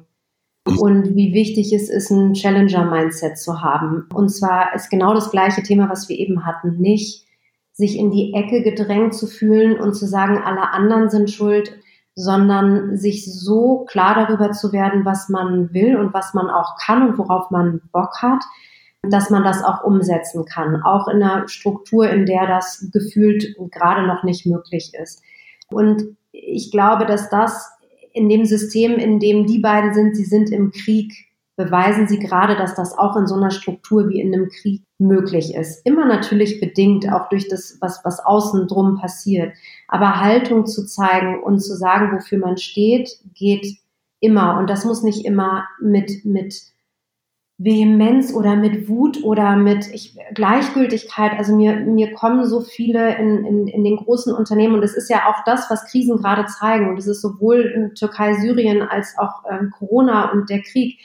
Speaker 1: Und wie wichtig es ist, ein Challenger-Mindset zu haben. Und zwar ist genau das gleiche Thema, was wir eben hatten. Nicht sich in die Ecke gedrängt zu fühlen und zu sagen, alle anderen sind schuld, sondern sich so klar darüber zu werden, was man will und was man auch kann und worauf man Bock hat, dass man das auch umsetzen kann, auch in einer Struktur, in der das gefühlt gerade noch nicht möglich ist. Und ich glaube, dass das in dem System, in dem die beiden sind, sie sind im Krieg, beweisen sie gerade, dass das auch in so einer Struktur wie in einem Krieg möglich ist. Immer natürlich bedingt auch durch das, was, was außen drum passiert. Aber Haltung zu zeigen und zu sagen, wofür man steht, geht immer. Und das muss nicht immer mit, mit Vehemenz oder mit Wut oder mit ich, Gleichgültigkeit. Also mir, mir kommen so viele in, in, in den großen Unternehmen und es ist ja auch das, was Krisen gerade zeigen. Und es ist sowohl in Türkei, Syrien als auch ähm, Corona und der Krieg.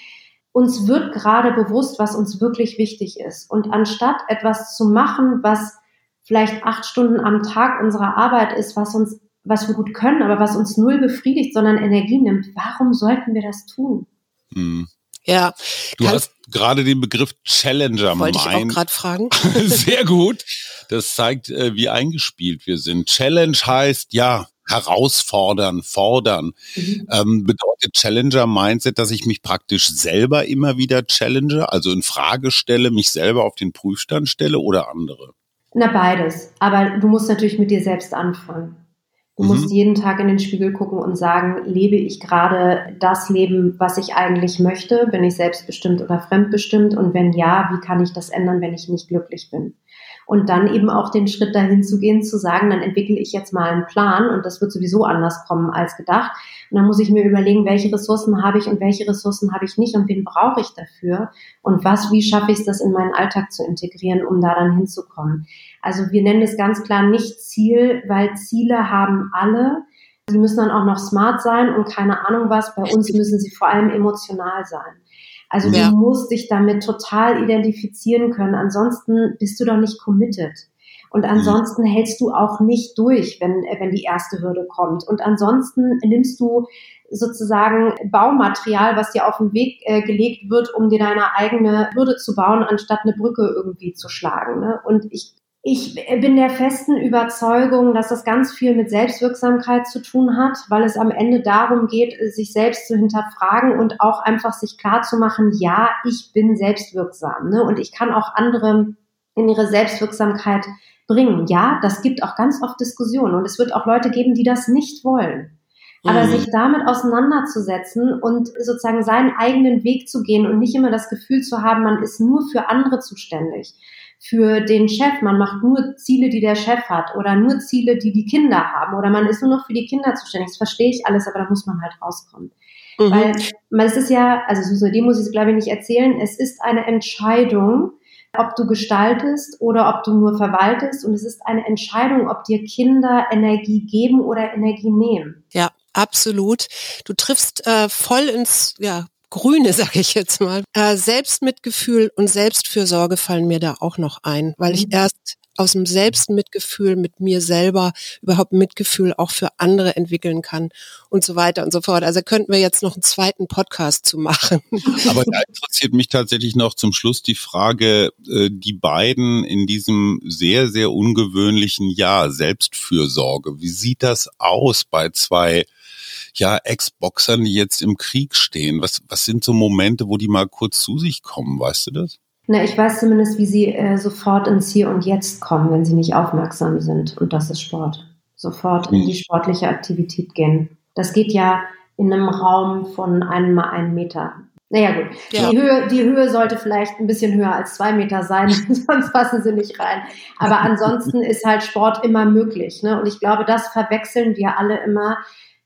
Speaker 1: Uns wird gerade bewusst, was uns wirklich wichtig ist. Und anstatt etwas zu machen, was vielleicht acht Stunden am Tag unserer Arbeit ist, was uns, was wir gut können, aber was uns null befriedigt, sondern Energie nimmt, warum sollten wir das tun?
Speaker 3: Hm. Ja.
Speaker 2: Du hast gerade den Begriff Challenger
Speaker 3: Wollte ich auch gerade fragen.
Speaker 2: Sehr gut. Das zeigt, äh, wie eingespielt wir sind. Challenge heißt ja herausfordern, fordern. Mhm. Ähm, bedeutet Challenger Mindset, dass ich mich praktisch selber immer wieder challenge, also in Frage stelle, mich selber auf den Prüfstand stelle oder andere?
Speaker 1: Na beides. Aber du musst natürlich mit dir selbst anfangen. Du mhm. musst jeden Tag in den Spiegel gucken und sagen, lebe ich gerade das Leben, was ich eigentlich möchte? Bin ich selbstbestimmt oder fremdbestimmt? Und wenn ja, wie kann ich das ändern, wenn ich nicht glücklich bin? Und dann eben auch den Schritt dahin zu gehen, zu sagen, dann entwickle ich jetzt mal einen Plan und das wird sowieso anders kommen als gedacht. Und dann muss ich mir überlegen, welche Ressourcen habe ich und welche Ressourcen habe ich nicht und wen brauche ich dafür und was, wie schaffe ich es, das in meinen Alltag zu integrieren, um da dann hinzukommen. Also wir nennen es ganz klar nicht Ziel, weil Ziele haben alle. Die müssen dann auch noch smart sein und keine Ahnung was. Bei uns müssen sie vor allem emotional sein. Also ja. du musst dich damit total identifizieren können. Ansonsten bist du doch nicht committed. Und ansonsten hältst du auch nicht durch, wenn, wenn die erste Hürde kommt. Und ansonsten nimmst du sozusagen Baumaterial, was dir auf den Weg äh, gelegt wird, um dir deine eigene Hürde zu bauen, anstatt eine Brücke irgendwie zu schlagen. Ne? Und ich ich bin der festen Überzeugung, dass das ganz viel mit Selbstwirksamkeit zu tun hat, weil es am Ende darum geht, sich selbst zu hinterfragen und auch einfach sich klar zu machen, ja, ich bin selbstwirksam ne? und ich kann auch andere in ihre Selbstwirksamkeit bringen. Ja, das gibt auch ganz oft Diskussionen und es wird auch Leute geben, die das nicht wollen. Aber mhm. sich damit auseinanderzusetzen und sozusagen seinen eigenen Weg zu gehen und nicht immer das Gefühl zu haben, man ist nur für andere zuständig für den Chef, man macht nur Ziele, die der Chef hat oder nur Ziele, die die Kinder haben oder man ist nur noch für die Kinder zuständig. Das verstehe ich alles, aber da muss man halt rauskommen. Mhm. Weil, es ist ja, also so dem muss ich es glaube ich nicht erzählen, es ist eine Entscheidung, ob du gestaltest oder ob du nur verwaltest und es ist eine Entscheidung, ob dir Kinder Energie geben oder Energie nehmen.
Speaker 3: Ja, absolut. Du triffst äh, voll ins ja, Grüne, sage ich jetzt mal. Äh, Selbstmitgefühl und Selbstfürsorge fallen mir da auch noch ein, weil ich mhm. erst aus dem Selbstmitgefühl mit mir selber überhaupt Mitgefühl auch für andere entwickeln kann und so weiter und so fort. Also könnten wir jetzt noch einen zweiten Podcast zu machen.
Speaker 2: Aber da interessiert mich tatsächlich noch zum Schluss die Frage, äh, die beiden in diesem sehr, sehr ungewöhnlichen Jahr Selbstfürsorge. Wie sieht das aus bei zwei ja, Ex-Boxern, die jetzt im Krieg stehen? Was, was sind so Momente, wo die mal kurz zu sich kommen? Weißt du das?
Speaker 1: Na, ich weiß zumindest, wie sie äh, sofort ins Hier und Jetzt kommen, wenn sie nicht aufmerksam sind. Und das ist Sport. Sofort in die sportliche Aktivität gehen. Das geht ja in einem Raum von einem mal einen Meter. Naja gut, ja. die, Höhe, die Höhe sollte vielleicht ein bisschen höher als zwei Meter sein, sonst passen sie nicht rein. Aber ansonsten ist halt Sport immer möglich. Ne? Und ich glaube, das verwechseln wir alle immer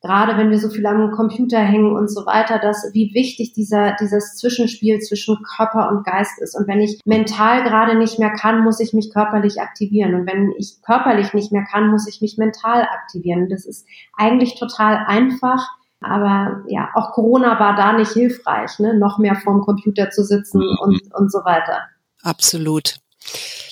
Speaker 1: gerade wenn wir so viel am Computer hängen und so weiter, dass wie wichtig dieser, dieses Zwischenspiel zwischen Körper und Geist ist. Und wenn ich mental gerade nicht mehr kann, muss ich mich körperlich aktivieren. Und wenn ich körperlich nicht mehr kann, muss ich mich mental aktivieren. Das ist eigentlich total einfach. Aber ja, auch Corona war da nicht hilfreich, ne? noch mehr vorm Computer zu sitzen mhm. und, und so weiter.
Speaker 3: Absolut.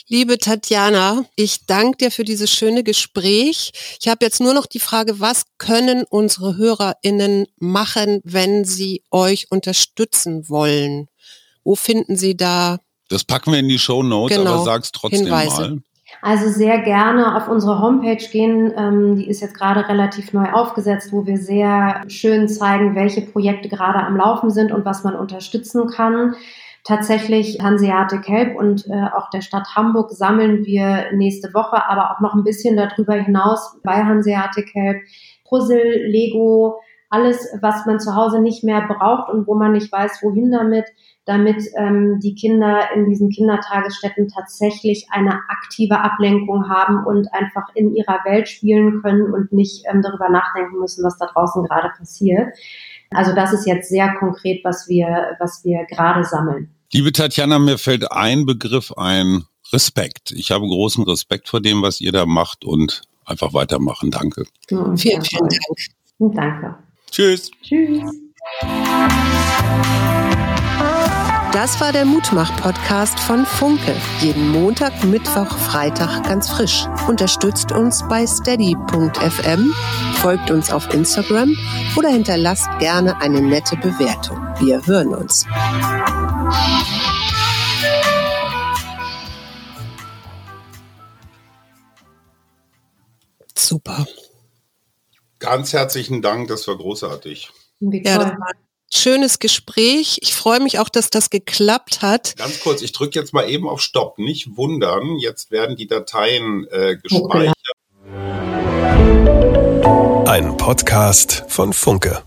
Speaker 3: Liebe Tatjana, ich danke dir für dieses schöne Gespräch. Ich habe jetzt nur noch die Frage, was können unsere HörerInnen machen, wenn sie euch unterstützen wollen? Wo finden sie da?
Speaker 2: Das packen wir in die Show Notes, genau, aber sag's trotzdem Hinweise. mal.
Speaker 1: Also sehr gerne auf unsere Homepage gehen. Ähm, die ist jetzt gerade relativ neu aufgesetzt, wo wir sehr schön zeigen, welche Projekte gerade am Laufen sind und was man unterstützen kann. Tatsächlich Hanseatic Help und äh, auch der Stadt Hamburg sammeln wir nächste Woche, aber auch noch ein bisschen darüber hinaus bei Hanseatic Help Puzzle, Lego, alles, was man zu Hause nicht mehr braucht und wo man nicht weiß, wohin damit, damit ähm, die Kinder in diesen Kindertagesstätten tatsächlich eine aktive Ablenkung haben und einfach in ihrer Welt spielen können und nicht ähm, darüber nachdenken müssen, was da draußen gerade passiert. Also das ist jetzt sehr konkret, was wir, was wir gerade sammeln.
Speaker 2: Liebe Tatjana, mir fällt ein Begriff ein, Respekt. Ich habe großen Respekt vor dem, was ihr da macht und einfach weitermachen. Danke.
Speaker 1: Ja, vielen, vielen Dank. Danke.
Speaker 2: Tschüss. Tschüss.
Speaker 3: Das war der Mutmach-Podcast von Funke. Jeden Montag, Mittwoch, Freitag ganz frisch. Unterstützt uns bei steady.fm, folgt uns auf Instagram oder hinterlasst gerne eine nette Bewertung. Wir hören uns. Super.
Speaker 2: Ganz herzlichen Dank, das war großartig.
Speaker 3: Ja, das war ein schönes Gespräch. Ich freue mich auch, dass das geklappt hat.
Speaker 2: Ganz kurz, ich drücke jetzt mal eben auf Stopp. Nicht wundern, jetzt werden die Dateien äh, gespeichert. Okay.
Speaker 4: Ein Podcast von Funke.